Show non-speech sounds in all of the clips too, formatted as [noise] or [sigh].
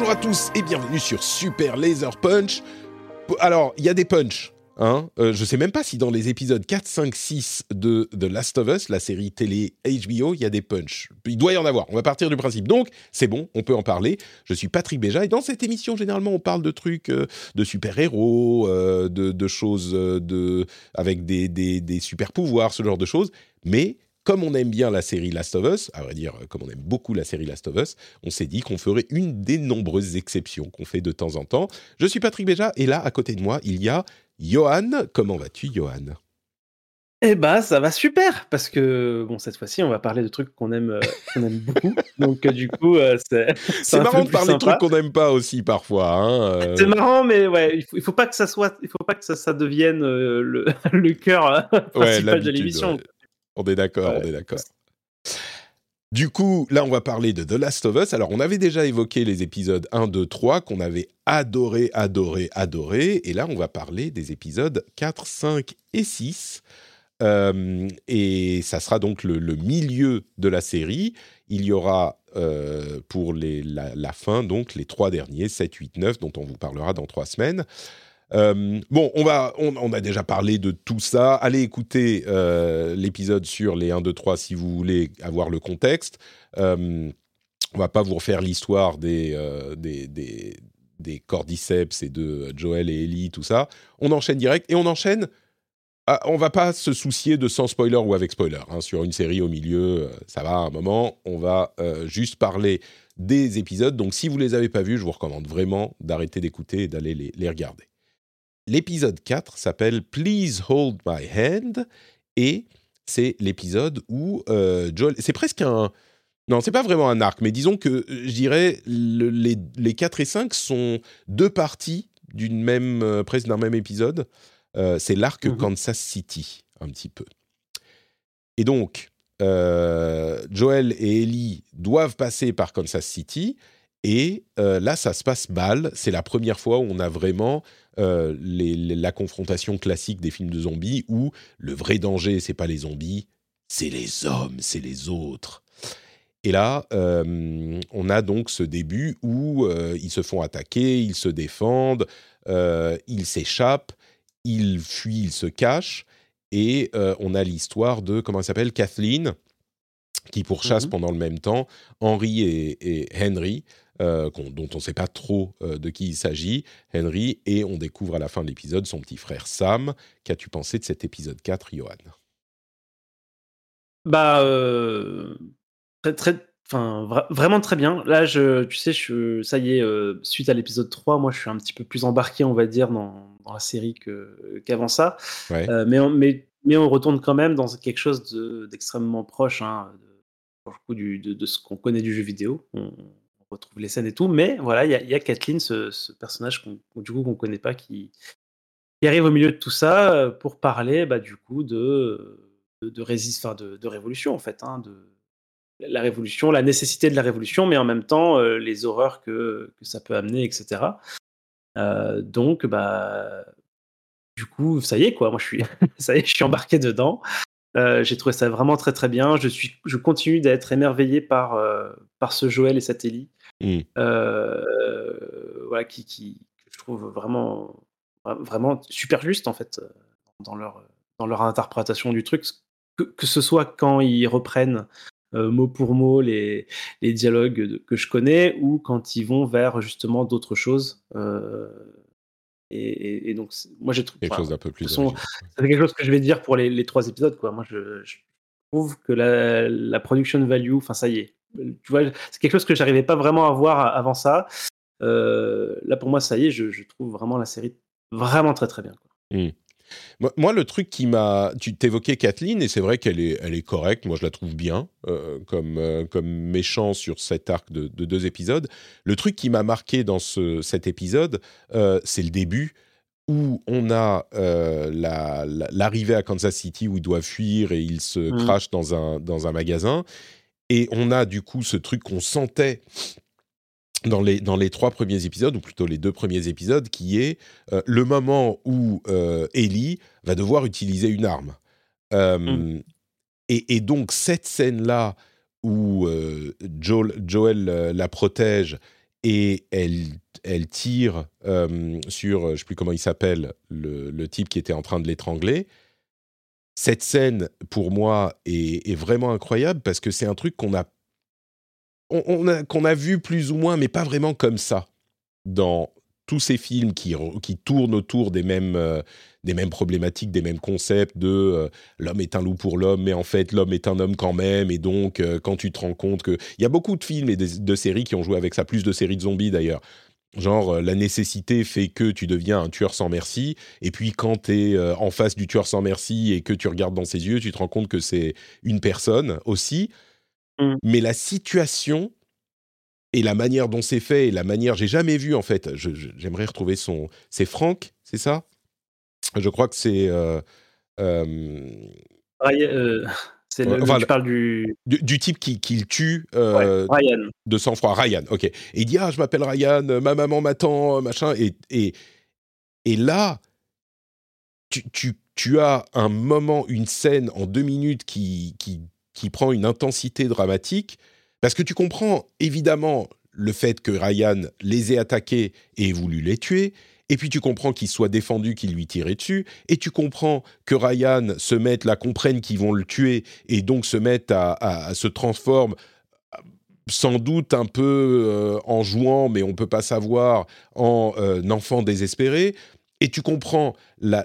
Bonjour à tous et bienvenue sur Super Laser Punch. Alors, il y a des punchs. Hein euh, je sais même pas si dans les épisodes 4, 5, 6 de The Last of Us, la série télé HBO, il y a des punchs. Il doit y en avoir. On va partir du principe. Donc, c'est bon, on peut en parler. Je suis Patrick Béja et dans cette émission, généralement, on parle de trucs euh, de super-héros, euh, de, choses de, avec des, des, des super-pouvoirs, ce genre de choses. Mais comme on aime bien la série Last of Us, à vrai dire, comme on aime beaucoup la série Last of Us, on s'est dit qu'on ferait une des nombreuses exceptions qu'on fait de temps en temps. Je suis Patrick Béja et là, à côté de moi, il y a Johan. Comment vas-tu, Johan? Eh bah ça va super parce que bon cette fois-ci on va parler de trucs qu'on aime euh, qu'on aime beaucoup [laughs] donc euh, du coup euh, c'est c'est marrant de parler de trucs qu'on n'aime pas aussi parfois hein, c'est marrant mais ouais il faut, il faut pas que ça soit il faut pas que ça, ça devienne le, [laughs] le cœur principal ouais, de l'émission ouais. On est d'accord, on est d'accord. Du coup, là, on va parler de The Last of Us. Alors, on avait déjà évoqué les épisodes 1, 2, 3 qu'on avait adoré, adoré, adoré. Et là, on va parler des épisodes 4, 5 et 6. Euh, et ça sera donc le, le, milieu de la série. Il y aura euh, pour les, la, la, fin, donc les trois derniers, 7, 8, 9, dont on vous parlera dans trois semaines. Euh, bon, on, a déjà parlé de tout ça. Allez écouter euh, l'épisode sur les 1, 2, 3 si vous voulez avoir le contexte. Euh, on va pas vous refaire l'histoire des, euh, des, des, cordyceps et de Joel et Ellie, tout ça. On enchaîne direct et on enchaîne. Ah, on va pas se soucier de sans spoiler ou avec spoiler. Hein, sur une série au milieu, ça va un moment. On va juste parler des épisodes. Donc si vous les avez pas vus, je vous recommande vraiment d'arrêter d'écouter et d'aller les regarder l'épisode 4 s'appelle Please Hold My Hand et c'est l'épisode où euh, Joel. C'est presque un. Non, c'est pas vraiment un arc, mais disons que je dirais le, les, les 4 et 5 sont deux parties d'une même, euh, presque d'un même épisode. Euh, c'est l'arc mmh. Kansas City, un petit peu. Et donc, euh, Joel et Ellie doivent passer par Kansas City. Et euh, là, ça se passe mal. C'est la première fois où on a vraiment euh, les, les, la confrontation classique des films de zombies où le vrai danger, c'est pas les zombies, c'est les hommes, c'est les autres. Et là, euh, on a donc ce début où ils se font attaquer, ils se défendent, ils s'échappent, ils fuient, ils se cachent. Et on a l'histoire de, comment elle s'appelle, Kathleen, qui pourchasse mmh. pendant le même temps Henry et, et Henry, euh, dont on ne sait pas trop euh, de qui il s'agit, Henry, et on découvre à la fin de l'épisode son petit frère Sam. Qu'as-tu pensé de cet épisode 4, Johan? Bah, euh, très, très, enfin, vra vraiment très bien. Là, je, tu sais, je, ça y est, suite à l'épisode 3, moi, je suis un petit peu plus embarqué, on va dire, dans, dans la série qu'avant qu ça. Ouais. Mais, on, mais, mais on retourne quand même dans quelque chose d'extrêmement de, proche, hein, de, coup, du, de, de, ce qu'on connaît du jeu vidéo. On, retrouve les scènes et tout, mais voilà, il y, a Kathleen, ce, ce personnage qu'on, du coup qu'on connaît pas, qui, arrive au milieu de tout ça euh, pour parler, bah, du coup, de de, de, enfin, de, révolution en fait, hein, de la révolution, la nécessité de la révolution, mais en même temps euh, les horreurs que, ça peut amener, etc. Euh, donc, bah, du coup, ça y est quoi, moi je suis, [laughs] ça y est, je suis embarqué dedans. J'ai trouvé ça vraiment très très bien. Je, suis, je continue d'être émerveillé par, par ce Joël et cette Ellie. Mmh. Voilà, qui, qui, que je trouve vraiment, vraiment super juste en fait dans leur, dans leur interprétation du truc. Que, que ce soit quand ils reprennent mot pour mot les, les dialogues de, que je connais ou quand ils vont vers justement d'autres choses. Et, et, et, donc, moi, j'ai trouvé. Quelque chose d'un peu plus. C'est quelque chose que je vais dire pour les, les trois épisodes. Quoi. Moi, je, je trouve que la, la, production value, enfin, ça y est. tu vois, c'est quelque chose que j'arrivais pas vraiment à voir avant ça. là, pour moi, ça y est, je, trouve vraiment la série vraiment très très bien. Mmh. Moi, le truc qui m'a. Tu t'évoquais Kathleen, et c'est vrai qu'elle est, elle est correcte. Moi, je la trouve bien euh, comme, euh, comme méchant sur cet arc de, deux épisodes. Le truc qui m'a marqué dans ce, cet épisode, euh, c'est le début où on a l'arrivée à Kansas City où il doit fuir et il se mmh. crache dans un, dans un magasin. Et on a du coup ce truc qu'on sentait dans les, dans les trois premiers épisodes, ou plutôt les deux premiers épisodes, qui est euh, le moment où euh, Ellie va devoir utiliser une arme. Euh, mm. et, donc, cette scène-là où Joel, Joel la protège et elle, elle tire sur, je ne sais plus comment il s'appelle, le, le, type qui était en train de l'étrangler, cette scène, pour moi, est, vraiment incroyable parce que c'est un truc qu'on a a, vu plus ou moins, mais pas vraiment comme ça, dans tous ces films qui, qui tournent autour des mêmes, euh, des mêmes problématiques, des mêmes concepts de euh, l'homme est un loup pour l'homme, mais en fait l'homme est un homme quand même, et donc euh, quand tu te rends compte que... Il y a beaucoup de films et de, séries qui ont joué avec ça, plus de séries de zombies d'ailleurs. Genre, la nécessité fait que tu deviens un tueur sans merci, et puis quand tu es en face du tueur sans merci et que tu regardes dans ses yeux, tu te rends compte que c'est une personne aussi. Mm. Mais la situation et la manière dont c'est fait et la manière, j'ai jamais vu en fait. J'aimerais retrouver son. C'est Franck, c'est ça? Je crois que c'est. Euh, euh, euh, c'est le, tu parles du... du... type qui, qui le tue Ryan. de sang-froid, Ryan, ok. Et il dit Ah, je m'appelle Ryan, ma maman m'attend, machin. Et, et, et là, tu, tu, tu, as un moment, une scène en deux minutes qui, qui qui prend une intensité dramatique, parce que tu comprends évidemment le fait que Ryan les ait attaqués et ait voulu les tuer, et puis tu comprends qu'il soit défendu, qu'il lui tirait dessus, et tu comprends que Ryan se mette là, comprenne qu'ils vont le tuer, et donc se mette à, se transforme sans doute un peu euh, en jouant, mais on peut pas savoir, en euh, enfant désespéré. Et tu comprends la,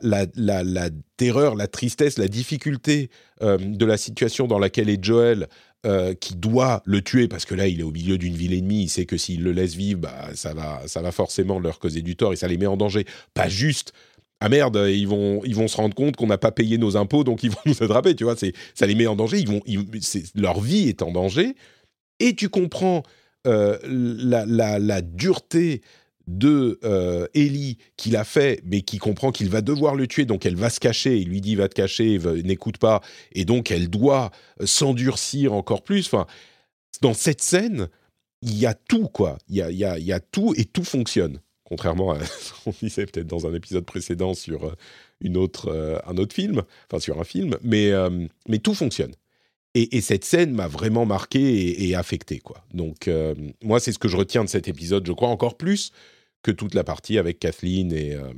terreur, la tristesse, la difficulté euh, de la situation dans laquelle est Joel, euh, qui doit le tuer parce que là, il est au milieu d'une ville ennemie. Il sait que s'il le laisse vivre, bah, ça va, ça va forcément leur causer du tort et ça les met en danger. Pas juste. Ah merde, ils vont, ils vont se rendre compte qu'on n'a pas payé nos impôts, donc ils [laughs] vont nous attraper. Tu vois, ça les met en danger. Ils vont, leur vie est en danger. Et tu comprends euh, la, dureté de euh, Ellie qui l'a fait, mais qui comprend qu'il va devoir le tuer, donc elle va se cacher. Il lui dit va te cacher, n'écoute pas, et donc elle doit euh, s'endurcir encore plus. Enfin, dans cette scène, il y a tout quoi. Il y a, y, a, tout et tout fonctionne. Contrairement à [laughs] ce qu'on disait peut-être dans un épisode précédent sur euh, une autre, un autre film, enfin sur un film, mais, mais tout fonctionne. Et, cette scène m'a vraiment marqué et, affecté, quoi. Donc, moi, c'est ce que je retiens de cet épisode, je crois, encore plus que toute la partie avec Kathleen et, euh,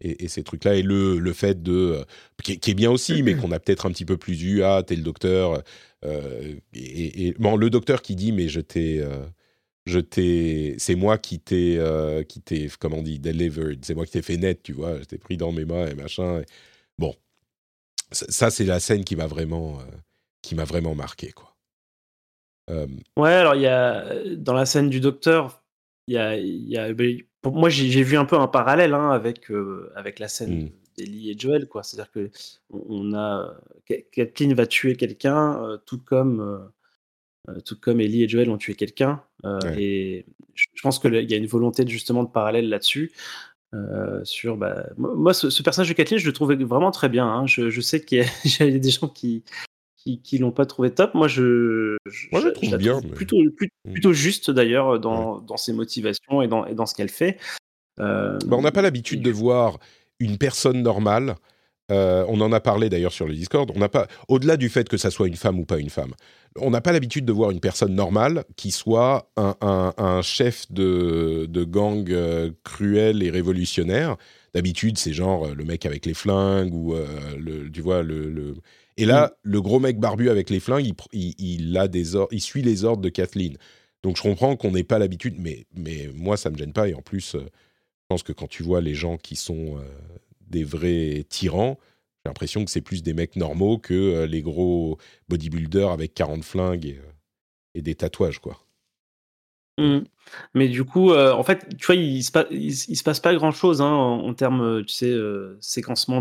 et, ces trucs-là. Et le, le fait de. Euh, qui, est bien aussi, mais qu'on a peut-être un petit peu plus eu. Ah, t'es le docteur. Euh, et, bon, le docteur qui dit, mais je t'ai. je t'ai, c'est moi qui t'ai, qui t'ai, comment on dit, delivered. C'est moi qui t'ai fait net, tu vois. Je t'ai pris dans mes mains et machin. Bon, ça, c'est la scène qui m'a vraiment, qui m'a vraiment marqué, quoi. Ouais, alors il y a dans la scène du docteur, il y a, y a moi, j'ai vu un peu un parallèle hein, avec, euh, avec la scène mmh. d'Ellie et Joel. C'est-à-dire que on a Kathleen va tuer quelqu'un, euh, tout comme euh, tout comme Ellie et Joel ont tué quelqu'un. Et je pense qu'il y a une volonté de, justement de parallèle là-dessus. sur bah, moi, ce, personnage de Kathleen, je le trouvais vraiment très bien. Hein. Je, je, sais qu'il y, a [laughs] des gens qui, qui, qui l'ont pas trouvé top. Moi, je, je, trouve bien, plutôt, mm. plutôt, juste d'ailleurs dans, dans, ses motivations et dans, et dans ce qu'elle fait. Euh, bah, on n'a pas l'habitude de voir une personne normale. Euh, on en a parlé d'ailleurs sur le Discord. On n'a pas, au-delà du fait que ça soit une femme ou pas une femme, on n'a pas l'habitude de voir une personne normale qui soit un, un, un chef de, de gang euh, cruel et révolutionnaire. D'habitude, c'est genre le mec avec les flingues ou le, tu vois le, le et là, mm. le gros mec barbu avec les flingues, il, a des il suit les ordres de Kathleen. Donc je comprends qu'on n'ait pas l'habitude, mais, mais moi, ça ne me gêne pas. Et en plus, euh, je pense que quand tu vois les gens qui sont euh, des vrais tyrans, j'ai l'impression que c'est plus des mecs normaux que euh, les gros bodybuilders avec 40 flingues. et des tatouages, quoi. Mmh. Mais du coup, en fait, tu vois, il se, il, se passe pas grand-chose hein, en, termes, tu sais, séquencement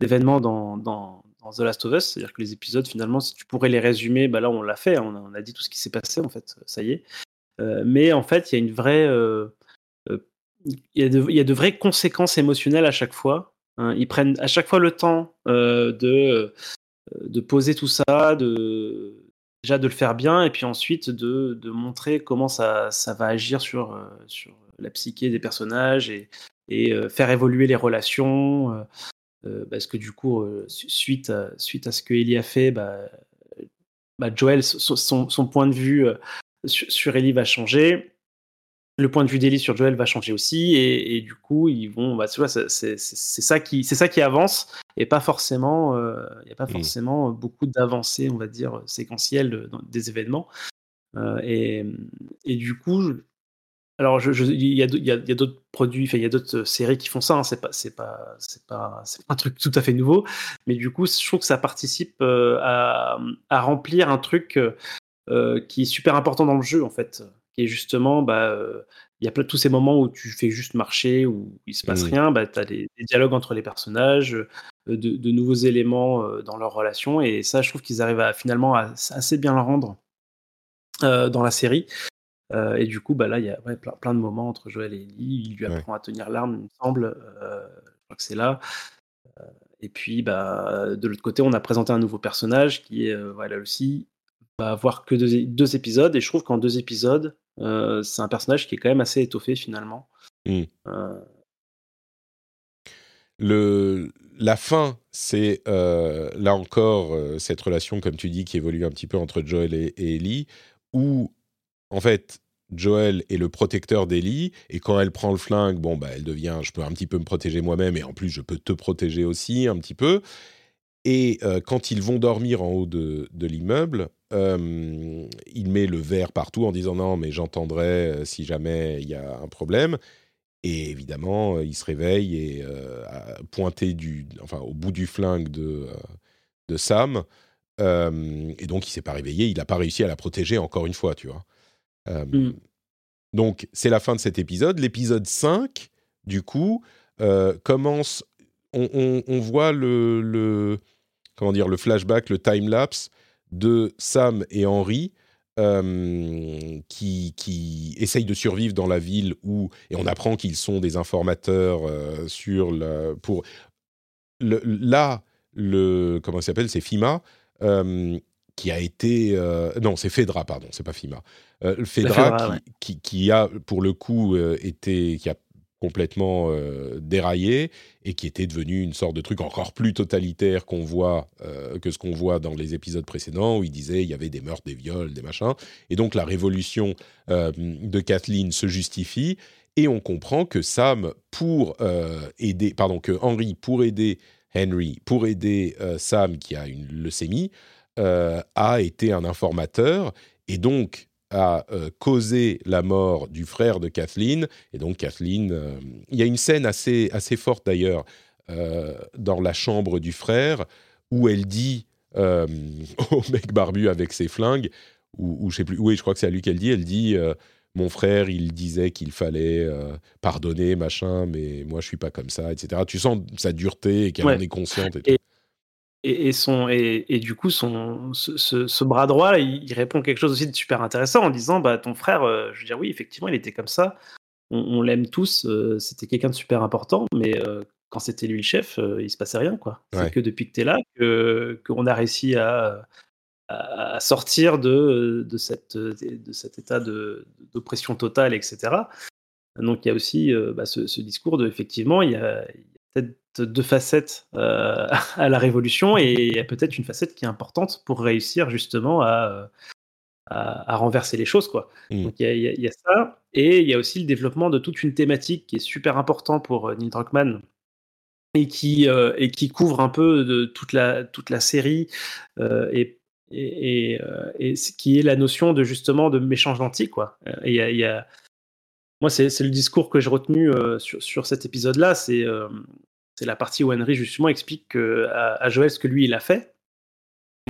d'événements dans, dans, The Last of Us. C'est-à-dire que les épisodes, finalement, si tu pourrais les résumer, bah là, on l'a fait. Hein, on a, dit tout ce qui s'est passé, en fait. Ça y est. Euh, mais en fait, il y a une vraie, a de, il y, a de vraies conséquences émotionnelles à chaque fois. Hein. Ils prennent à chaque fois le temps de de poser tout ça, de déjà de le faire bien et puis ensuite de, de montrer comment ça, ça, va agir sur, euh, sur la psyché des personnages et, et euh, faire évoluer les relations. Euh, parce que du coup, suite, à, suite à ce que Ellie a fait, bah, bah Joel, son, son, point de vue sur, sur Ellie va changer le point de vue d'Ellie sur Joel va changer aussi et, du coup ils vont bah, c'est ça qui c'est ça qui avance et pas forcément euh, il n'y a pas mmh. forcément beaucoup d'avancées on va dire séquentielles des événements euh, et, et, du coup alors il y a, y a, d'autres produits il y a d'autres séries qui font ça hein, c'est pas c'est pas c'est pas c'est un truc tout à fait nouveau mais du coup je trouve que ça participe euh, à, à, remplir un truc qui est super important dans le jeu en fait et justement, bah, il y a plein tous ces moments où tu fais juste marcher, où il se passe mmh. rien, bah, tu as des, dialogues entre les personnages, de, nouveaux éléments dans leur relation, et ça, je trouve qu'ils arrivent à finalement à, assez bien le rendre dans la série. Et du coup, bah, là, il y a plein, de moments entre Joël et Ellie. Il lui apprend à tenir l'arme, il me semble. je crois que c'est là. et puis, bah, de l'autre côté, on a présenté un nouveau personnage qui est, voilà aussi, va avoir que deux, épisodes. Et je trouve qu'en deux épisodes, euh, c'est un personnage qui est quand même assez étoffé finalement. Mmh. Euh. Le, la fin, c'est euh, là encore cette relation, comme tu dis, qui évolue un petit peu entre Joel et, Ellie, où en fait Joel est le protecteur d'Ellie, et quand elle prend le flingue, bon, bah, elle devient, je peux un petit peu me protéger moi-même, et en plus, je peux te protéger aussi un petit peu. Et quand ils vont dormir en haut de, l'immeuble, euh, il met le verre partout en disant non, mais j'entendrai euh, si jamais il y a un problème. Et évidemment, euh, il se réveille et a pointé du, enfin, au bout du flingue de, de Sam. et donc, il s'est pas réveillé. Il n'a pas réussi à la protéger encore une fois, tu vois. Mm. Donc, c'est la fin de cet épisode. L'épisode 5, du coup, commence. On, on, voit le, le, comment dire, le flashback, le time-lapse de Sam et Henry euh, qui, qui, essayent de survivre dans la ville où et on apprend qu'ils sont des informateurs euh, sur le, pour le, là le comment s'appelle c'est FIMA euh, qui a été non c'est Fedra pardon c'est pas FIMA Fedra, qui, qui, a pour le coup été qui a complètement euh, déraillé et qui était devenu une sorte de truc encore plus totalitaire qu'on voit euh, que ce qu'on voit dans les épisodes précédents où il disait il y avait des meurtres, des viols, des machins. Et donc la révolution euh, de Kathleen se justifie et on comprend que Sam pour aider pardon que Henry pour aider Henry pour aider Sam qui a une leucémie a été un informateur et donc a euh, causé la mort du frère de Kathleen. Et donc Kathleen, euh, il y a une scène assez, assez forte d'ailleurs euh, dans la chambre du frère où elle dit [laughs] au mec barbu avec ses flingues, ou, je sais plus, oui, je crois que c'est à lui qu'elle dit, elle dit mon frère, il disait qu'il fallait pardonner, machin, mais moi je suis pas comme ça, etc. Tu sens sa dureté et qu'elle en est consciente. Et, et, son, et, du coup, son, ce, bras droit, il, répond quelque chose aussi de super intéressant en disant bah, Ton frère, euh, je veux dire, oui, effectivement, il était comme ça. On, l'aime tous. Euh, c'était quelqu'un de super important, mais euh, quand c'était lui le chef, il se passait rien. quoi. C'est que depuis que tu es là, qu'on a réussi à, à sortir de, de, cette, de cet état d'oppression totale, etc. Donc il y a aussi bah, ce, ce, discours de effectivement, il y a, deux facettes euh, [laughs] à la révolution et il y a peut-être une facette qui est importante pour réussir justement à, à, renverser les choses. Quoi. Mmh. Donc il y, a ça et il y a aussi le développement de toute une thématique qui est super important pour euh, Neil Druckmann et qui, euh, et qui couvre un peu de toute, la, toute la série et, et, et, ce qui est la notion de justement de méchant gentil. Quoi. Et il y a, moi, c'est le discours que j'ai retenu sur, sur, cet épisode-là. C'est c'est la partie où Henry justement explique à, Joël ce que lui il a fait,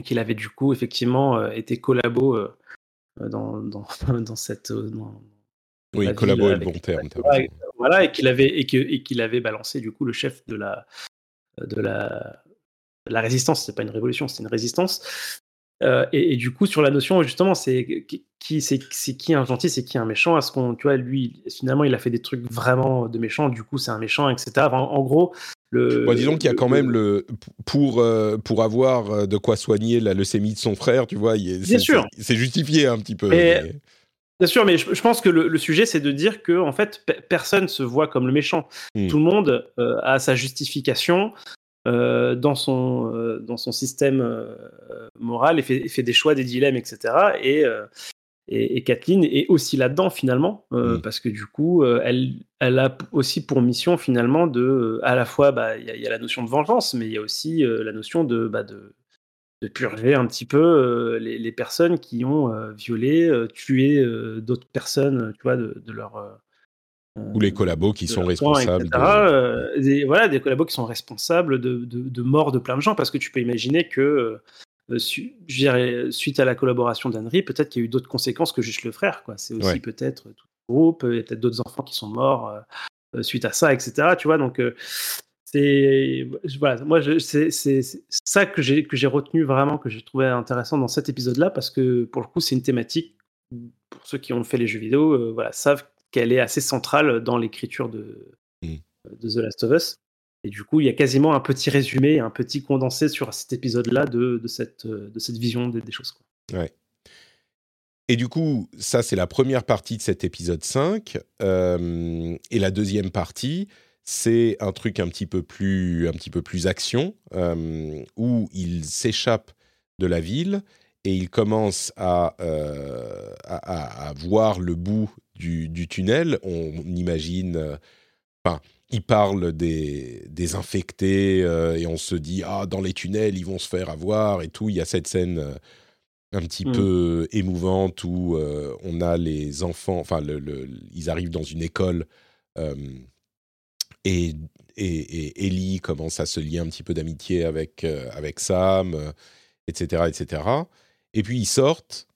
qu'il avait du coup effectivement euh, été collabo euh, dans, dans, [laughs] dans cette. Dans, oui, collaborer le bon terme. Voilà, et qu'il avait, et que, et qu'il avait balancé du coup le chef de la, de la, la résistance. C'est pas une révolution, c'est une résistance. Euh, et, du coup, sur la notion, justement, c'est qui, c'est, qui un gentil, c'est qui un méchant Est-ce qu'on, tu vois, lui, finalement, il a fait des trucs vraiment de méchant, du coup, c'est un méchant, etc. en, gros, le, disons qu'il y a quand même le pour euh, pour avoir euh, de quoi soigner la leucémie de son frère, tu vois, c'est, sûr, c'est, justifié un petit peu. Bien sûr, mais je, pense que le, sujet, c'est de dire que en fait, personne se voit comme le méchant. Hmm. Tout le monde euh, a sa justification euh, dans son euh, dans son système moral et fait, fait, des choix, des dilemmes, etc. Et et, Kathleen est aussi là-dedans finalement, hmm. parce que du coup, elle, elle a aussi pour mission finalement de, à la fois, bah, il y, a la notion de vengeance, mais il y a aussi la notion de, bah, de, de purger un petit peu euh, les, personnes qui ont euh, violé, euh, tué d'autres personnes, tu vois, de, leur ou les collabos qui sont responsables. des, voilà, des collabos qui sont responsables de, de, mort de plein de gens, parce que tu peux imaginer que, suite à la collaboration d'Henry, peut-être qu'il y a eu d'autres conséquences que juste le frère. Quoi. C'est aussi peut-être tout le groupe, il y a peut-être d'autres enfants qui sont morts suite à ça, etc. Tu vois, donc c'est voilà, moi c'est ça que j'ai que j'ai retenu vraiment que j'ai trouvé intéressant dans cet épisode-là parce que pour le coup c'est une thématique pour ceux qui ont fait les jeux vidéo euh, voilà savent qu'elle est assez centrale dans l'écriture de, mmh. de The Last of Us et du coup il y a quasiment un petit résumé un petit condensé sur cet épisode-là de, de, cette de cette vision des, choses quoi. Ouais. Et du coup, ça, c'est la première partie de cet épisode 5. Euh, et la deuxième partie, c'est un truc un petit peu plus, un petit peu plus action, euh, où il s'échappe de la ville et il commence à, euh, à, voir le bout du, du tunnel. On imagine, euh, enfin, il parle des, des infectés et on se dit ah dans les tunnels ils vont se faire avoir et tout. Il y a cette scène un petit mm. peu émouvante où on a les enfants, enfin le, ils arrivent dans une école et, et, Ellie commence à se lier un petit peu d'amitié avec, euh, avec Sam, etc., euh, etc. Et puis ils sortent,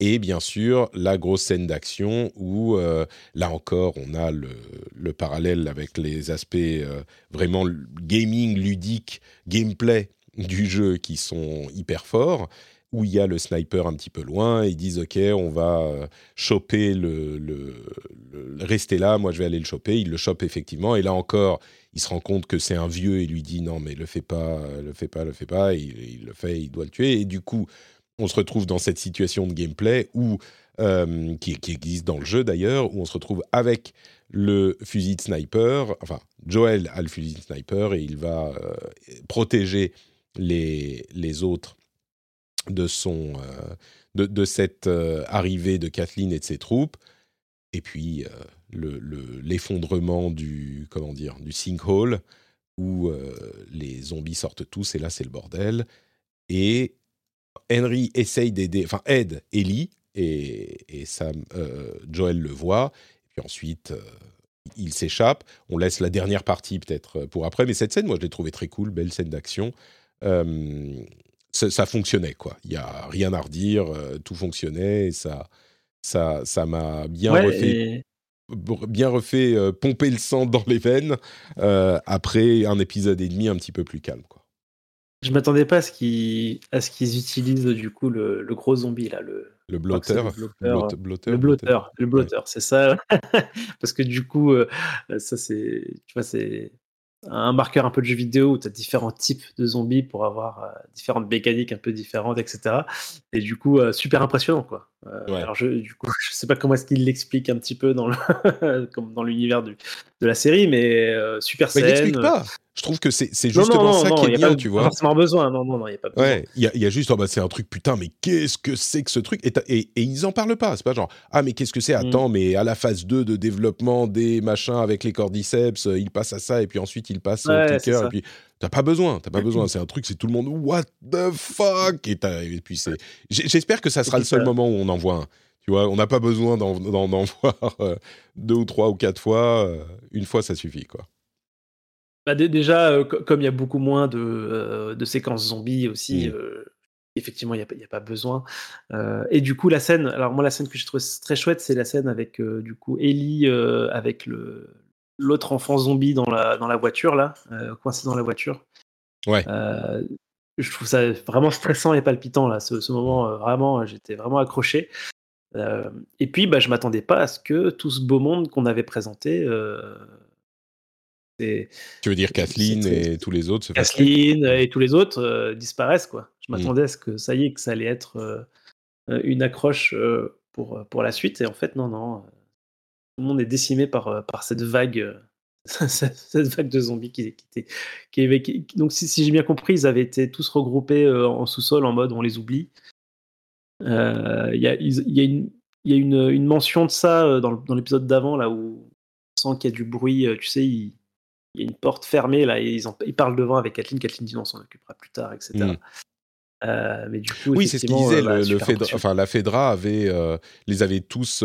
et bien sûr, la grosse scène d'action où, euh, là encore, on a le, le, parallèle avec les aspects vraiment gaming, ludique, gameplay du jeu qui sont hyper forts où il y a le sniper un petit peu loin, ils disent ok, on va euh, choper le, le, rester là, moi je vais aller le choper, il le chope effectivement, et là encore, il se rend compte que c'est un vieux et lui dit non mais le fais pas, le fais pas, le fais pas, il, le fait, il doit le tuer, et du coup, on se retrouve dans cette situation de gameplay où euh, qui, existe dans le jeu d'ailleurs, où on se retrouve avec le fusil de sniper, enfin Joel a le fusil de sniper et il va euh, protéger les, les autres de, son, euh, de, cette arrivée de Kathleen et de ses troupes, et puis l'effondrement du, comment dire, du sinkhole, où les zombies sortent tous, et là c'est le bordel. Et Henry essaye d'aider, enfin aide Ellie, et, et Sam, Joel le voit, et puis ensuite il s'échappe. On laisse la dernière partie peut-être pour après, mais cette scène, moi je l'ai trouvée très cool, belle scène d'action ça, fonctionnait quoi. Il y a rien à redire, euh, tout fonctionnait et ça ça ça m'a bien refait bien refait euh, pomper le sang dans les veines euh, après un épisode et demi un petit peu plus calme quoi. Je m'attendais pas à ce qu'ils utilisent du coup le, le, gros zombie là le le le blotteur, le c'est ça. [laughs] Parce que du coup, ça c'est, tu vois, c'est un marqueur un peu de jeu vidéo où tu as différents types de zombies pour avoir euh, différentes mécaniques un peu différentes, etc. Et du coup, euh, super impressionnant, quoi. Euh, alors, je, du coup, [laughs] je sais pas comment est-ce qu'il l'explique un petit peu dans [laughs] dans l'univers de la série, mais super scène. Mais il pas. Je trouve que c'est justement ça qui est bien, tu vois. Pas forcément besoin, non, non, non, il n'y a pas besoin. Ouais, il y, a juste, oh, bah, c'est un truc, putain, mais qu'est-ce que c'est que ce truc? Et, et, et, ils en parlent pas, c'est pas genre, ah, mais qu'est-ce que c'est? Mm. Attends, mais à la phase 2 de développement des machins avec les cordyceps, il passe à ça, et puis ensuite il passe au clicker, et puis t'as pas besoin, t'as pas besoin, c'est un truc, c'est tout le monde, what the fuck? Et, et puis c'est. J'espère que ça sera le seul moment où on en voit un. Tu vois, on n'a pas besoin d'en [laughs] voir euh, deux ou trois ou quatre fois, euh, une fois ça suffit, quoi. Bah, déjà, euh, comme il y a beaucoup moins de, euh, séquences zombies aussi, mmh. euh, effectivement, il n'y a, pas besoin. et du coup, la scène, alors moi, la scène que j'ai trouvée très chouette, c'est la scène avec du coup Ellie avec le l'autre enfant zombie dans la, dans la voiture, là, coincé dans la voiture. Ouais. je trouve ça vraiment stressant et palpitant, là, ce, ce moment. vraiment, j'étais vraiment accroché. et puis, bah, je m'attendais pas à ce que tout ce beau monde qu'on avait présenté tu veux dire Kathleen et tous les autres Kathleen et tous les autres euh, disparaissent quoi. Je mmh. m'attendais à ce que ça y est, que ça allait être euh, euh, une accroche pour, pour la suite et en fait non non, tout le monde est décimé par, par cette vague. [laughs] cette vague de zombies qui, qui, qui, qui donc si, j'ai bien compris ils avaient été tous regroupés en sous-sol en mode on les oublie il y a, y a, une, y a une, une, mention de ça dans, dans l'épisode d'avant là où on sent qu'il y a du bruit tu sais ils, il y a une porte fermée là et ils, ils parlent devant avec Kathleen. Kathleen dit non, on s'en occupera plus tard, etc. Mm. Euh, mais du coup, oui, c'est ce qu'il disait. Euh, le, bah, enfin, la Fedra avait, euh, les avait tous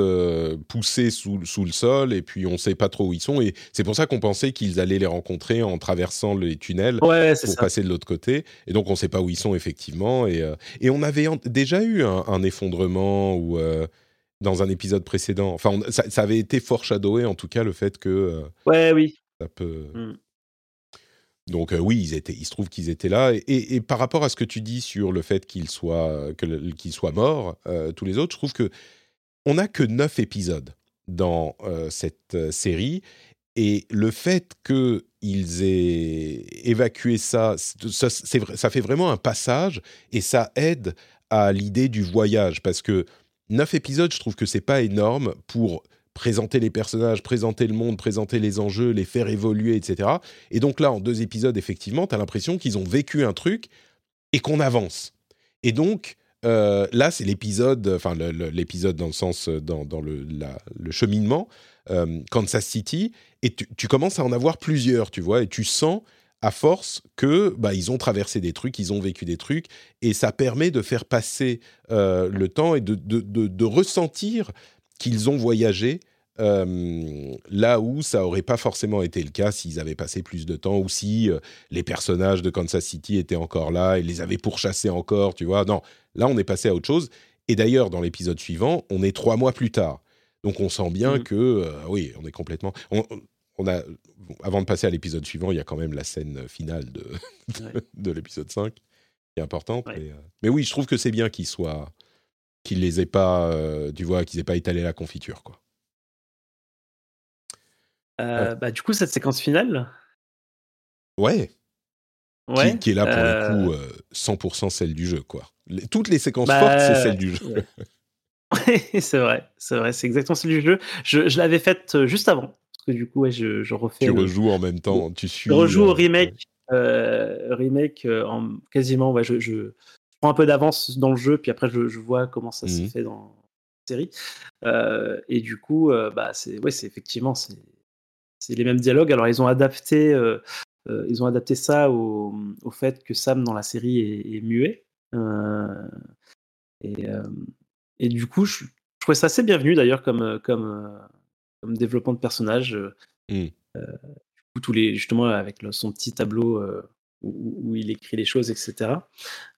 poussés sous, sous, le sol et puis on ne sait pas trop où ils sont. Et c'est pour ça qu'on pensait qu'ils allaient les rencontrer en traversant les tunnels pour passer de l'autre côté. Et donc on ne sait pas où ils sont effectivement. Et, et on avait déjà eu un, effondrement ou dans un épisode précédent. Enfin, ça, ça, avait été foreshadowé en tout cas le fait que. ouais, oui. Mmh. Donc oui, ils étaient, il se trouve qu'ils étaient là. Et, par rapport à ce que tu dis sur le fait qu'ils soient, qu'ils soient morts, tous les autres, je trouve que on n'a que neuf épisodes dans cette série. Et le fait qu'ils aient évacué ça, ça, ça, fait vraiment un passage et ça aide à l'idée du voyage. Parce que neuf épisodes, je trouve que c'est pas énorme pour présenter les personnages, présenter le monde, présenter les enjeux, les faire évoluer, etc. Et donc là, en deux épisodes, effectivement, tu as l'impression qu'ils ont vécu un truc et qu'on avance. Et donc, euh, là, c'est l'épisode, enfin l'épisode dans le sens, euh, dans, le, cheminement, euh, Kansas City, et tu, commences à en avoir plusieurs, tu vois, et tu sens à force que bah, ils ont traversé des trucs, ils ont vécu des trucs, et ça permet de faire passer le temps et de ressentir qu'ils ont voyagé euh, là où ça aurait pas forcément été le cas s'ils avaient passé plus de temps ou si euh, les personnages de Kansas City étaient encore là et les avaient pourchassés encore, tu vois. Non, là on est passé à autre chose. Et d'ailleurs, dans l'épisode suivant, on est trois mois plus tard. Donc on sent bien mmh. que, euh, oui, on est complètement... On, a, avant de passer à l'épisode suivant, il y a quand même la scène finale de, [laughs] de, l'épisode 5 qui est importante. Mais, mais, oui, je trouve que c'est bien qu'ils soient qu'ils les aient pas, euh, tu vois, qu'ils aient pas étalé la confiture, quoi. Euh, bah, du coup, cette séquence finale? Ouais. Ouais. Qui, est là pour le coup 100% euh, celle du jeu, quoi. toutes les séquences bah, fortes, c'est celle du jeu. [laughs] [laughs] c'est vrai, c'est vrai, c'est exactement celle du jeu. Je, je l'avais faite juste avant, parce que du coup, ouais, je, je refais. Tu rejoues en même temps, tu suis. Je rejoue au remake, remake en quasiment, ouais, je, prends un peu d'avance dans le jeu, puis après je, vois comment ça se mmh fait dans la série. Euh, et du coup, euh, bah, c'est ouais, c'est effectivement c'est les mêmes dialogues. Alors ils ont adapté, euh, ils ont adapté ça au, au, fait que Sam dans la série est, muet. et, et du coup, je, je, trouvais ça assez bienvenu d'ailleurs comme, comme, comme développement de personnage. Mmh. tous les, justement avec son petit tableau où, où, il écrit les choses, etc.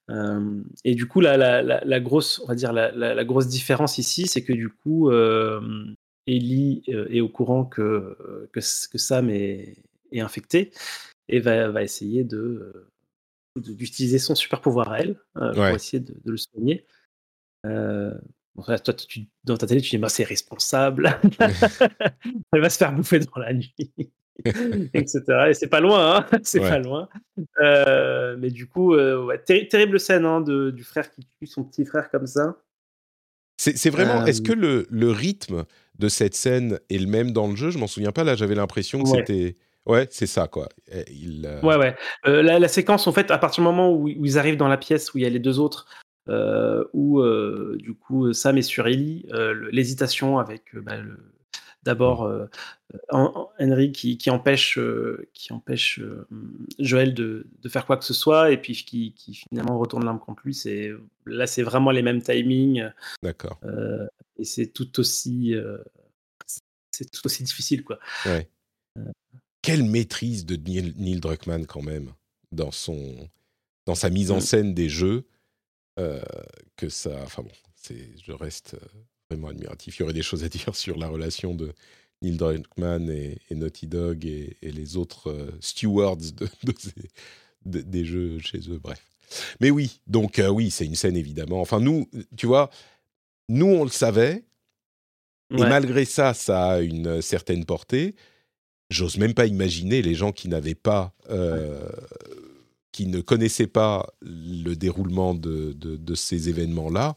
Euh, et du coup, la, la, la, grosse, on va dire la, grosse différence ici, c'est que du coup, euh, Ellie euh, est au courant que, que, que Sam est, est, infecté et va, va essayer de d'utiliser son super pouvoir à elle pour essayer de, le soigner. toi, tu, dans ta télé, tu dis bah, c'est responsable. [laughs] elle va se faire bouffer dans la nuit. [laughs] etc. Et c'est pas loin, hein [laughs] c'est pas loin. Euh, mais du coup, euh, ouais, terrible scène hein, de, du frère qui tue son petit frère comme ça. C'est vraiment. Est-ce que le, le, rythme de cette scène est le même dans le jeu? Je m'en souviens pas. Là, j'avais l'impression que c'était. Ouais, c'est ça, quoi. Il, euh Ouais, ouais. La, la, séquence, en fait, à partir du moment où, ils arrivent dans la pièce où il y a les deux autres, où du coup Sam est sur Ellie, l'hésitation avec bah, le, D'abord, euh, Henry qui, empêche, euh, qui empêche euh, Joël de, faire quoi que ce soit, et puis qui, finalement retourne l'arme contre lui. C'est là, c'est vraiment les mêmes timings. D'accord. et c'est tout aussi, c'est tout aussi difficile, quoi. Quelle maîtrise de Neil, Druckmann quand même dans son, dans sa mise en mmh. scène des jeux. que ça. Enfin bon, je reste vraiment admiratif. Il y aurait des choses à [laughs] dire sur la relation de Neil Druckmann et, Naughty Dog et, les autres stewards [laughs] de, des jeux chez eux. Bref. Mais oui, donc oui, c'est une scène évidemment. Enfin, nous, tu vois, nous, on le savait. Et malgré ça, ça a une certaine portée. J'ose même pas imaginer les gens qui n'avaient pas, euh, qui ne connaissaient pas le déroulement de, de ces événements-là,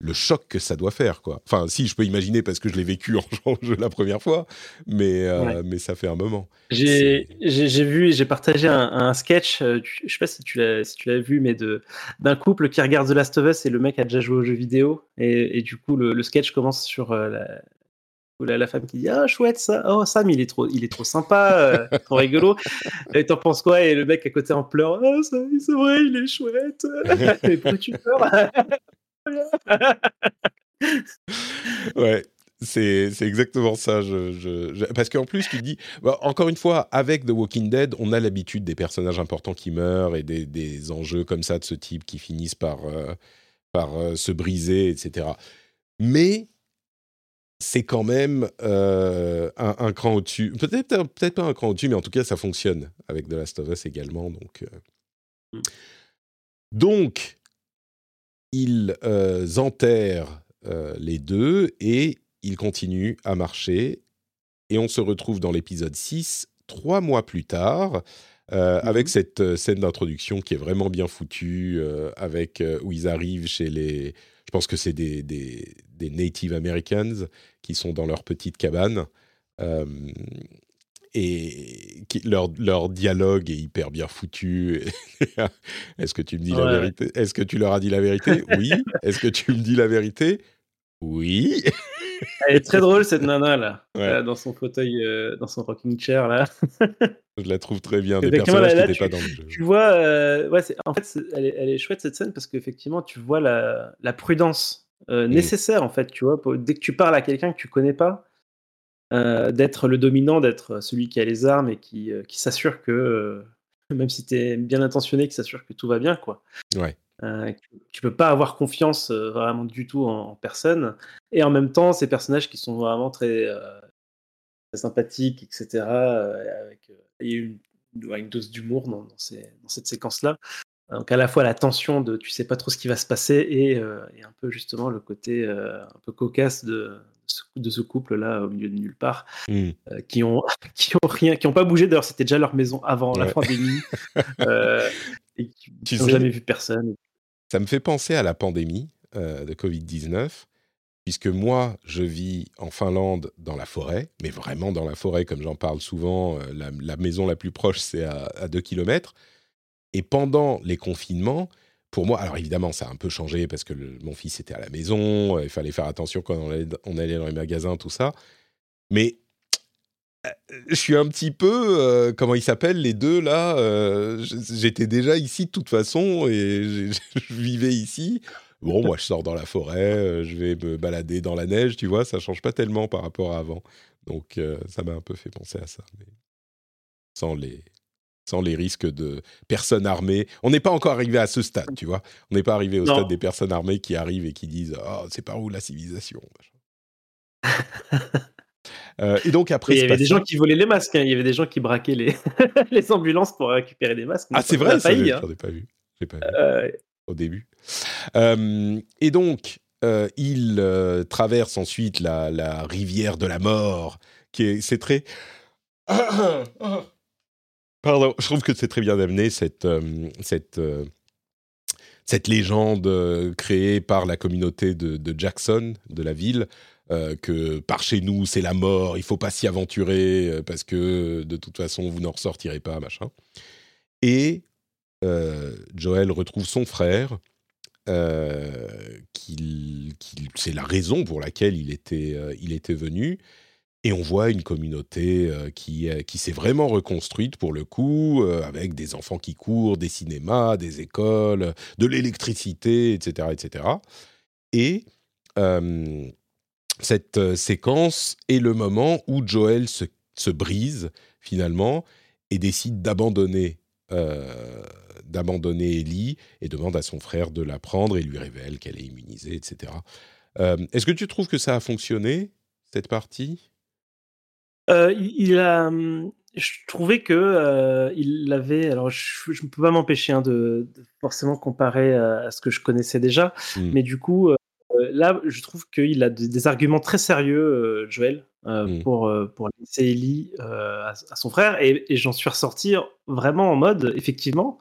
le choc que ça doit faire, quoi. Enfin, si, je peux imaginer parce que je l'ai vécu en [laughs] jouant jeu la première fois, mais, euh, mais ça fait un moment. J'ai vu, j'ai partagé un, sketch, euh, je sais pas si tu l'as si vu, mais d'un couple qui regarde The Last of Us et le mec a déjà joué au jeu vidéo, et, du coup, le, sketch commence sur euh, la, la, femme qui dit ah chouette ça oh Sam il est trop il est trop sympa trop rigolo. Et t'en penses quoi? Et le mec à côté en pleurant oh, c'est vrai il est chouette. [laughs] Mais pourquoi tu pleures? [laughs] ouais. C'est, exactement ça. Je, Parce qu'en plus, tu dis, bah, encore une fois, avec The Walking Dead, on a l'habitude des personnages importants qui meurent et des, enjeux comme ça de ce type qui finissent par, euh, par euh, se briser, etc. Mais c'est quand même euh, un, cran au-dessus. Peut-être, peut-être pas un cran au-dessus, mais en tout cas, ça fonctionne avec The Last of Us également. Donc, mm. donc ils euh, enterrent euh, les deux et ils continuent à marcher. Et on se retrouve dans l'épisode 6, trois mois plus tard, euh, mhm. avec cette scène d'introduction qui est vraiment bien foutue, avec où ils arrivent chez les... Je pense que c'est des, des, des, Native Americans qui sont dans leur petite cabane et leur, leur, dialogue est hyper bien foutu. [laughs] Est-ce que tu me dis la vérité? Est-ce que tu leur as dit la vérité? Oui. [laughs] Est-ce que tu me dis la vérité? Oui. Elle est très drôle cette nana là, euh, dans son fauteuil, euh, dans son rocking chair là. Je la trouve très bien. Des personnages qui n'étaient pas dans le jeu. Tu vois, euh, ouais, en fait, elle est, elle est, chouette cette scène parce qu'effectivement, tu vois la, la prudence mm. nécessaire en fait. Tu vois, dès que tu parles à quelqu'un que tu connais pas, euh, d'être le dominant, d'être celui qui a les armes et qui, euh, qui s'assure que, euh, [laughs] même si tu es bien intentionné, qui s'assure que tout va bien. Quoi. Ouais. tu peux pas avoir confiance vraiment du tout en, personne. Et en même temps, ces personnages qui sont vraiment très, sympathiques, etc., avec une, une, dose d'humour dans, dans, cette séquence-là. Donc à la fois la tension de tu sais pas trop ce qui va se passer et, et un peu justement le côté un peu cocasse de, de ce couple-là au milieu de nulle part, mmh. euh, qui ont [laughs] qui ont rien, qui ont pas bougé. D'ailleurs, c'était déjà leur maison avant la pandémie, [laughs] euh, et qui n'ont jamais vu personne. Ça me fait penser à la pandémie euh, de Covid 19 puisque moi, je vis en Finlande dans la forêt, mais vraiment dans la forêt, comme j'en parle souvent. La, maison la plus proche, c'est à, à 2 km. Et pendant les confinements, pour moi, alors évidemment, ça a un peu changé parce que mon fils était à la maison, euh, il fallait faire attention quand on allait, dans les magasins, tout ça. Mais euh, je suis un petit peu, euh, comment ils s'appellent les deux là J'étais déjà ici de toute façon et [laughs] je vivais ici. Bon, moi, je sors dans la forêt, je vais me balader dans la neige, tu vois, ça change pas tellement par rapport à avant. Donc, ça m'a un peu fait penser à ça, sans les, sans les risques de personnes armées. On n'est pas encore arrivé à ce stade, tu vois. On n'est pas arrivé au stade des personnes armées qui arrivent et qui disent oh, c'est par où la civilisation [laughs] euh, et donc après, il y avait des gens qui volaient les masques. Hein. Il y avait des gens qui braquaient les, [laughs] les ambulances pour récupérer des masques. Ah, c'est vrai, ça, hein. j'en ai pas vu. Pas vu euh, au début. Euh, et donc, il traverse ensuite la, la, rivière de la mort, qui est, c'est très [clears throat] Je trouve que c'est très bien amené cette, euh, cette, euh, cette légende euh, créée par la communauté de, Jackson, de la ville, que par chez nous c'est la mort, il faut pas s'y aventurer parce que de toute façon vous n'en ressortirez pas, machin. Et Joël retrouve son frère, qu'il, c'est la raison pour laquelle il était, il était venu. Et on voit une communauté euh, qui, euh, qui s'est vraiment reconstruite pour le coup, euh, avec des enfants qui courent, des cinémas, des écoles, de l'électricité, etc., etc. Et cette séquence est le moment où Joel se, se, brise finalement et décide d'abandonner d'abandonner Ellie et demande à son frère de la prendre et lui révèle qu'elle est immunisée, etc. Est-ce que tu trouves que ça a fonctionné, cette partie? Il a, hum, je trouvais que il avait. Alors, je ne peux pas m'empêcher hein, de, forcément comparer à, ce que je connaissais déjà, mmh. mais du coup, là, je trouve qu'il a des, arguments très sérieux, Joël, mmh. pour, pour laisser Ellie à, son frère, et, j'en suis ressorti vraiment en mode, effectivement,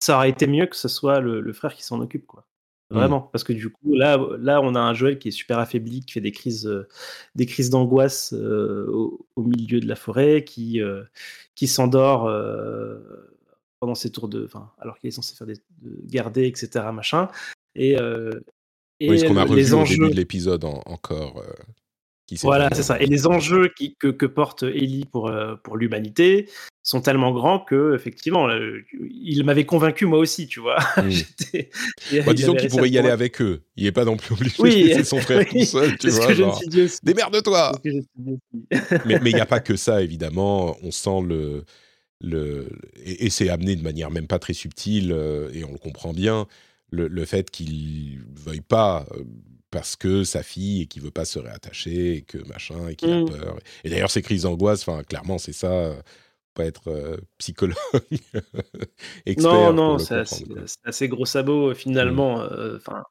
ça aurait été mieux que ce soit le, le frère qui s'en occupe, quoi. Mmh. Vraiment, parce que du coup, là, là, on a un Joël qui est super affaibli, qui fait des crises, euh, des crises d'angoisse euh, au, milieu de la forêt, qui, euh, qui s'endort pendant ses tours de, alors qu'il est censé faire des de garder, etc., machin. Et, et ce qu'on a revu les enjeux... au début de l'épisode encore. Voilà, c'est ça. Et les enjeux qui, que, que, porte Ellie pour, pour l'humanité, sont tellement grands que effectivement il m'avait convaincu moi aussi tu vois. [laughs] Mmh. bah, disons qu'il pourrait y aller avec eux. Il est pas non plus obligé oui, de laisser [laughs] son frère tout seul tu vois genre, démerde-toi. Mais il n'y a pas [laughs] que ça évidemment. On sent le le et, c'est amené de manière même pas très subtile euh, et on le comprend bien le, le fait qu'il veuille pas euh, parce que sa fille et qu'il veut pas se réattacher et que machin et qu'il a mmh. peur et d'ailleurs ces crises d'angoisse enfin clairement c'est ça pas être euh, psychologue [laughs] expert. Non, non, c'est assez, gros sabot euh, finalement. Mmh. Euh, enfin,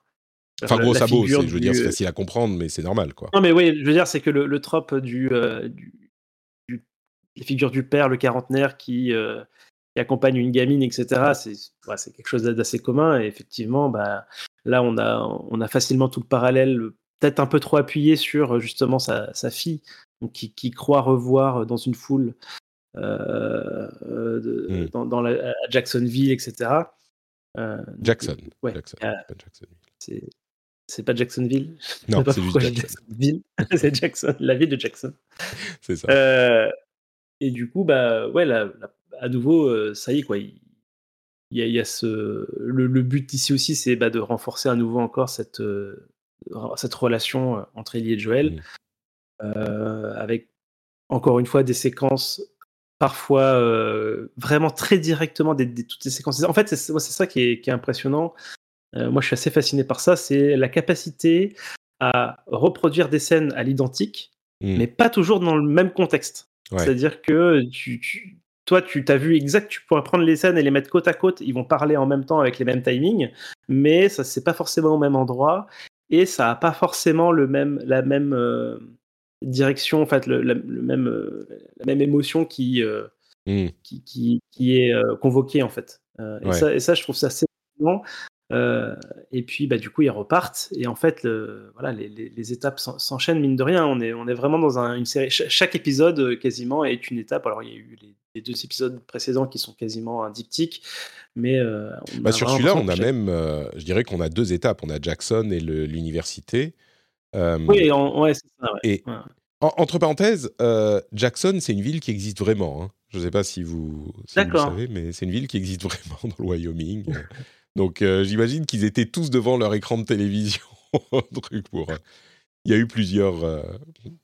enfin, gros sabot, je veux dire, c'est facile à comprendre, mais c'est normal, quoi. Non, mais oui, je veux dire, c'est que le, le trope du, du, du, les figures du père, le quarantenaire qui, qui accompagne une gamine, etc., c'est quelque chose d'assez commun. Et effectivement, bah, là, on a, on a facilement tout le parallèle, peut-être un peu trop appuyé sur justement sa, sa fille, donc qui, qui, croit revoir dans une foule euh, euh, mmh. dans, la, à Jacksonville, etc. Euh, Jackson. Ouais, Jacksonville. C'est pas Jacksonville [laughs] Non, c'est juste Jackson. [laughs] c'est Jackson, la ville de Jackson. C'est ça. et du coup, bah ouais, à nouveau, ça y est quoi. Il, y a, ce le, but ici aussi, c'est bah, de renforcer à nouveau encore cette cette relation entre Ellie et Joel, mmh. avec encore une fois des séquences parfois euh, vraiment très directement des, toutes les séquences. En fait, c'est ça qui est, impressionnant. Euh, moi, je suis assez fasciné par ça. C'est la capacité à reproduire des scènes à l'identique, mmh. mais pas toujours dans le même contexte. C'est-à-dire que tu, toi, tu t'as vu exact, tu pourrais prendre les scènes et les mettre côte à côte. Ils vont parler en même temps avec les mêmes timings, mais ça c'est pas forcément au même endroit et ça a pas forcément le même, la même euh, direction, en fait, le, même, euh, la même émotion qui, euh, mmh. qui, qui, est euh, convoquée, en fait. et, ça, et, ça, je trouve ça assez et puis, bah, du coup, ils repartent. Et en fait, voilà, les, les, étapes s'enchaînent, mine de rien. On est, on est vraiment dans une série. chaque épisode, quasiment, est une étape. Alors, il y a eu les, deux épisodes précédents qui sont quasiment un diptyque. Mais bah, sur celui-là, on a même, je dirais qu'on a deux étapes. On a Jackson et l'université oui, ouais, c'est ça. Et entre parenthèses, Jackson, c'est une ville qui existe vraiment. Hein. Je ne sais pas si vous, le savez, mais c'est une ville qui existe [laughs] vraiment dans le Wyoming. Donc j'imagine qu'ils étaient tous devant leur écran de télévision. [laughs] truc pour il y a eu plusieurs. Euh,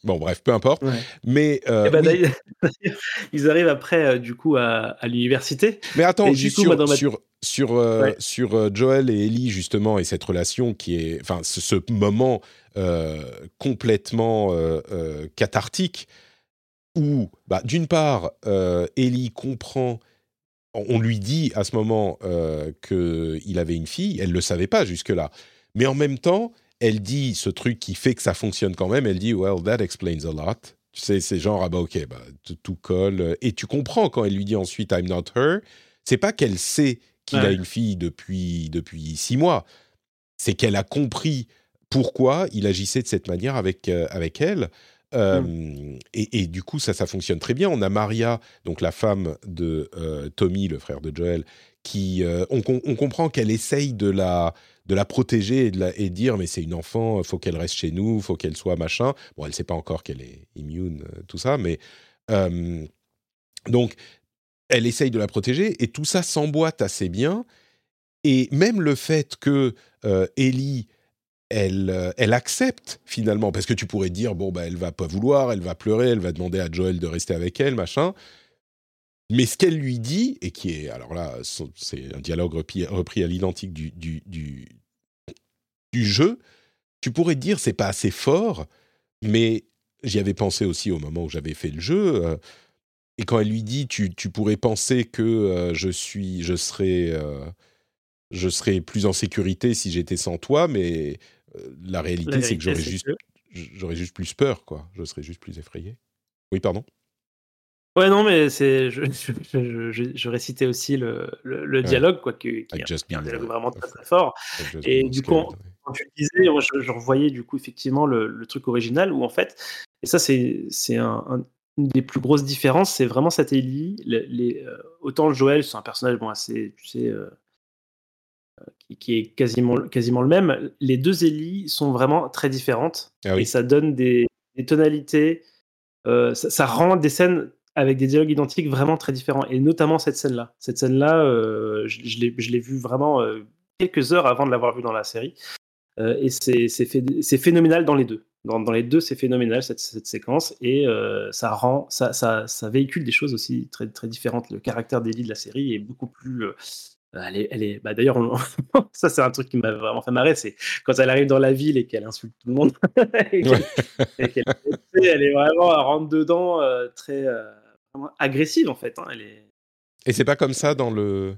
bon, bref, peu importe. Mais. Euh, eh ben, [laughs] ils arrivent après, euh, du coup, à, l'université. Mais attends, juste sur, sur, sur, sur Joel et Ellie, justement, et cette relation qui est. Enfin, ce, moment complètement cathartique où, bah, d'une part, Ellie comprend. On lui dit à ce moment qu'il avait une fille, elle ne le savait pas jusque-là. Mais en même temps, elle dit ce truc qui fait que ça fonctionne quand même. Elle dit, well, that explains a lot. Tu sais, c'est genre, ah bah ok, bah, tout, colle. Et tu comprends quand elle lui dit ensuite, I'm not her. C'est pas qu'elle sait qu'il a une fille depuis, depuis six mois. C'est qu'elle a compris pourquoi il agissait de cette manière avec, euh, avec elle. Euh, mm. et, du coup, ça, ça fonctionne très bien. On a Maria, donc la femme de euh, Tommy, le frère de Joel, qui, on, on, comprend qu'elle essaye de la, de la protéger et de la, et dire mais c'est une enfant, faut qu'elle reste chez nous, faut qu'elle soit machin. Bon, elle sait pas encore qu'elle est immune, euh, tout ça, mais euh, donc elle essaye de la protéger et tout ça s'emboîte assez bien. Et même le fait que euh, Ellie elle, elle accepte finalement, parce que tu pourrais dire, bon, bah, elle va pas vouloir, elle va pleurer, elle va demander à Joel de rester avec elle, machin. Mais ce qu'elle lui dit, et qui est, alors là, c'est un dialogue repris, à l'identique du, du, du, du, jeu, tu pourrais te dire c'est pas assez fort, mais j'y avais pensé aussi au moment où j'avais fait le jeu. Euh, et quand elle lui dit, tu, tu pourrais penser que euh, je suis, je serais, euh, je serais plus en sécurité si j'étais sans toi, mais la réalité, c'est que j'aurais juste, j'aurais juste plus peur, quoi. Je serais juste plus effrayé. Oui, pardon? Ouais, non, mais c'est, [laughs] je, je, je, récitais aussi le, le, dialogue, quoi, qui, qui est un dialogue vraiment très, très fort. Et du coup, quand tu disais, je, revoyais du coup effectivement le, le, truc original où en fait, et ça c'est, c'est un, une des plus grosses différences, c'est vraiment cette Ellie. Les, les euh, autant Joël, c'est un personnage bon, assez, tu sais, euh, qui, qui, est quasiment, quasiment le même. Les deux Ellie sont vraiment très différentes ah et ça donne des, des tonalités. Euh, ça, ça, rend des scènes avec des dialogues identiques vraiment très différents. Et notamment cette scène-là. Cette scène-là, euh, je, je l'ai vue vraiment euh, quelques heures avant de l'avoir vue dans la série. Euh, et c'est phénoménal dans les deux. Dans, dans les deux, c'est phénoménal cette, cette, séquence. Et ça rend, ça, ça, ça, véhicule des choses aussi très, très différentes. Le caractère d'Ellie de la série est beaucoup plus elle est, elle est bah d'ailleurs, [laughs] ça c'est un truc qui m'a vraiment fait marrer, c'est quand elle arrive dans la ville et qu'elle insulte tout le monde, [laughs] et elle est vraiment, elle rentre dedans euh, très euh, agressive en fait. Hein, elle est... Et c'est pas comme ça dans le.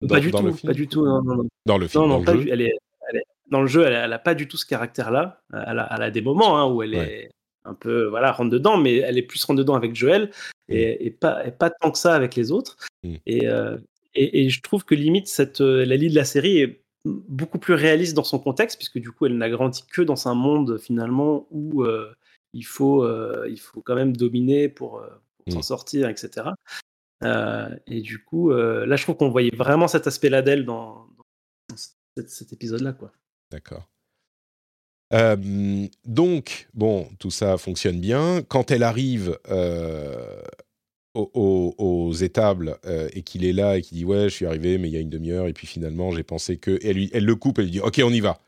Dans, pas du tout, pas du tout. Non, non, Dans le film, dans le jeu? elle est, elle est, dans le jeu, elle, a pas du tout ce caractère-là. Elle a, elle a des moments hein, où elle est un peu, voilà, rentre dedans, mais elle est plus rentre dedans avec Joël mm. et, et, pas, et pas tant que ça avec les autres. Mm. Et, euh, et, je trouve que limite, cette, euh, la lie de la série est beaucoup plus réaliste dans son contexte, puisque du coup, elle n'a grandi que dans un monde finalement où euh, il, faut, euh, il faut quand même dominer pour, s'en mmh. sortir, etc. et du coup, là, je trouve qu'on voyait vraiment cet aspect-là d'elle dans, cet, épisode-là. quoi. D'accord. donc, bon, tout ça fonctionne bien. Quand elle arrive aux, étables euh, et qu'il est là et qu'il dit ouais je suis arrivé mais il y a une demi-heure et puis finalement j'ai pensé que elle, lui, elle le coupe et lui dit ok on y va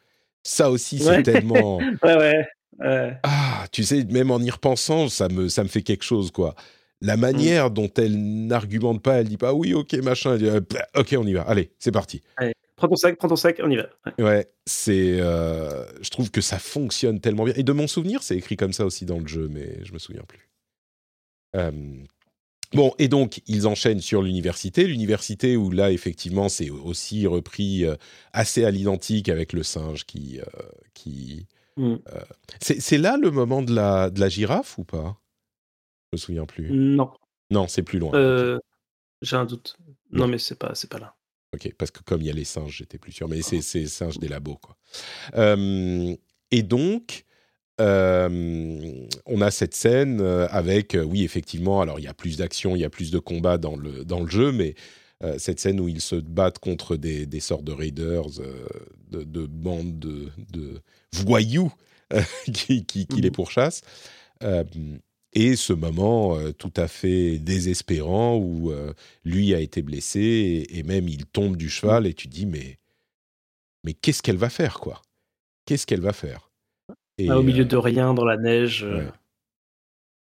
ça aussi c'est tellement [laughs] ouais, ouais, ah tu sais même en y repensant ça me ça me fait quelque chose quoi la mm. manière dont elle n'argumente pas elle dit pas oui ok machin dit, euh, ok on y va. Allez c'est parti. Prends ton sac prends ton sac on y va. Ouais, c'est euh, je trouve que ça fonctionne tellement bien. Et de mon souvenir c'est écrit comme ça aussi dans le jeu mais je me souviens plus. Bon, et donc ils enchaînent sur l'université, l'université où là effectivement c'est aussi repris euh, assez à l'identique avec le singe qui euh, qui. Mm. Euh, c'est là le moment de la de la girafe ou pas? Je me souviens plus. Non. Non, c'est plus loin. J'ai un doute. Non, mais c'est pas c'est pas là. Ok, parce que comme il y a les singes, j'étais plus sûr. Mais c'est c'est singes des labos quoi. et donc euh, on a cette scène euh, avec, euh, oui, effectivement, alors il y a plus d'action, il y a plus de combats dans le, dans le jeu, mais cette scène où ils se battent contre des, des sortes de raiders, de, bandes de, voyous [laughs] qui, qui, les mmh. pourchassent. Et ce moment tout à fait désespérant où lui a été blessé et, et, même il tombe du cheval et tu dis mais mais qu'est-ce qu'elle va faire quoi? Qu'est-ce qu'elle va faire? Ah, au milieu de euh, rien, dans la neige. Euh.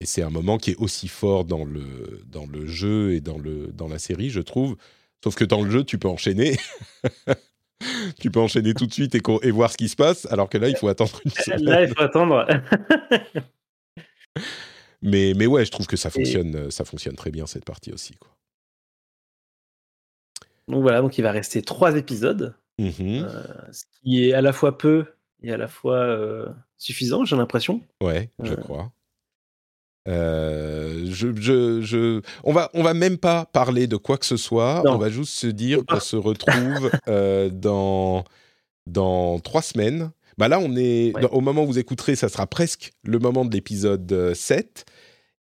Et c'est un moment qui est aussi fort dans le, dans le jeu et dans, le, dans la série, je trouve. Sauf que dans le jeu, tu peux enchaîner. [laughs] tu peux enchaîner tout de suite et, et, voir ce qui se passe, alors que là, il faut attendre une [laughs] semaine. Là, il faut attendre. [laughs] mais, mais ouais, je trouve que ça fonctionne, ça fonctionne très bien, cette partie aussi. Quoi. Donc voilà, donc il va rester trois épisodes. Mmh euh, ce qui est à la fois peu et à la fois euh, suffisant, j'ai l'impression. Ouais, je euh. crois. Euh, je, je, je, on va, on va même pas parler de quoi que ce soit. On va juste se dire qu'on se retrouve dans dans trois semaines. Bah là, on est au moment où vous écouterez, ça sera presque le moment de l'épisode 7.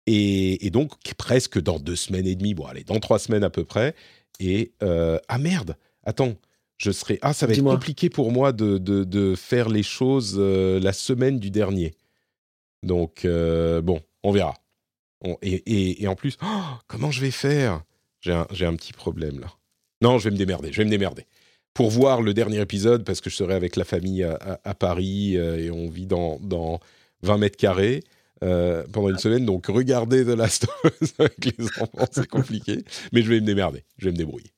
Et, et, donc, presque dans deux semaines et demie, bon, allez, dans trois semaines à peu près. Et, ah merde, attends, je serai ah ça va être compliqué pour moi de, de, faire les choses euh, la semaine du dernier. Donc euh, bon, on verra. et, et, en plus, oh, comment je vais faire? J'ai un, un, petit problème là. Non, je vais me démerder. Je vais me démerder. Pour voir le dernier épisode, parce que je serai avec la famille à, Paris euh, et on vit dans, dans 20 mètres carrés. pendant une semaine. Donc, regardez The Last of Us [laughs] avec les enfants, c'est compliqué. mais je vais me démerder, je vais me débrouiller.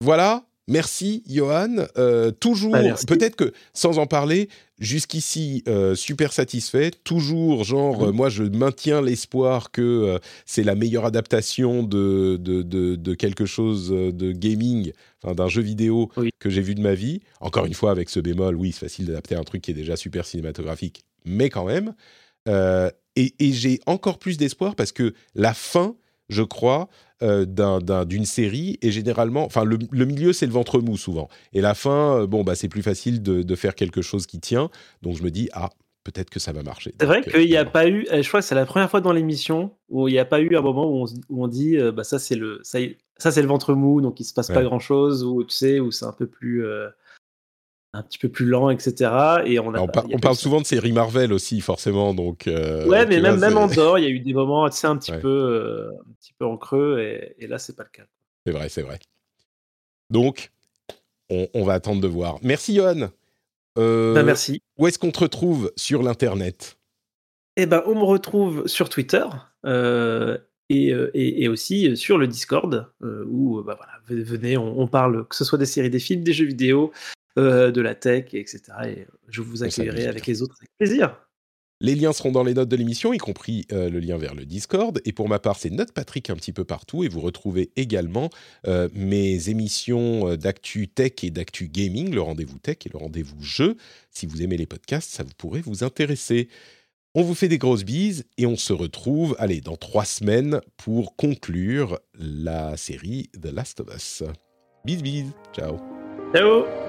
voilà, Merci Johan. Euh, toujours, bah, peut-être que sans en parler, jusqu'ici euh, super satisfait. Toujours, genre, euh, moi je maintiens l'espoir que c'est la meilleure adaptation de, de, quelque chose de gaming, enfin, d'un jeu vidéo que j'ai vu de ma vie. Encore une fois, avec ce bémol, oui, c'est facile d'adapter un truc qui est déjà super cinématographique, mais quand même. et, et j'ai encore plus d'espoir parce que la fin, je crois, euh, d'une série et généralement, enfin le, milieu c'est le ventre mou souvent et la fin, euh, bon bah c'est plus facile de, faire quelque chose qui tient. Donc je me dis ah peut-être que ça va marcher. C'est vrai qu'il n'y a pas eu, je crois que c'est la première fois dans l'émission où il n'y a pas eu un moment où on, dit euh, bah ça c'est le ça, ça c'est le ventre mou donc il se passe pas grand chose ou tu sais où c'est un peu plus un petit peu plus lent, etc. Et on, on, parle souvent de séries Marvel aussi, forcément. Donc, euh, ouais, mais même, même en dehors, [laughs] il y a eu des moments, tu sais, un petit, peu, euh, un petit peu en creux, et, et là, c'est pas le cas. C'est vrai, c'est vrai. Donc, on, va attendre de voir. Merci, Johan. Euh, bah, merci. Où est-ce qu'on te retrouve sur l'Internet? Eh ben, on me retrouve sur Twitter. Et, et, aussi sur le Discord, où bah, voilà, venez, on, on, parle que ce soit des séries, des films, des jeux vidéo, euh, de la tech, etc. Et je vous accueillerai avec les autres avec plaisir. Les liens seront dans les notes de l'émission, y compris euh, le lien vers le Discord. Et pour ma part, c'est Note Patrick un petit peu partout. Et vous retrouvez également euh, mes émissions d'actu tech et d'actu gaming, le rendez-vous tech et le rendez-vous jeu. Si vous aimez les podcasts, ça vous pourrait vous intéresser. On vous fait des grosses bises et on se retrouve, allez, dans trois semaines pour conclure la série The Last of Us. Bis bis, ciao. Ciao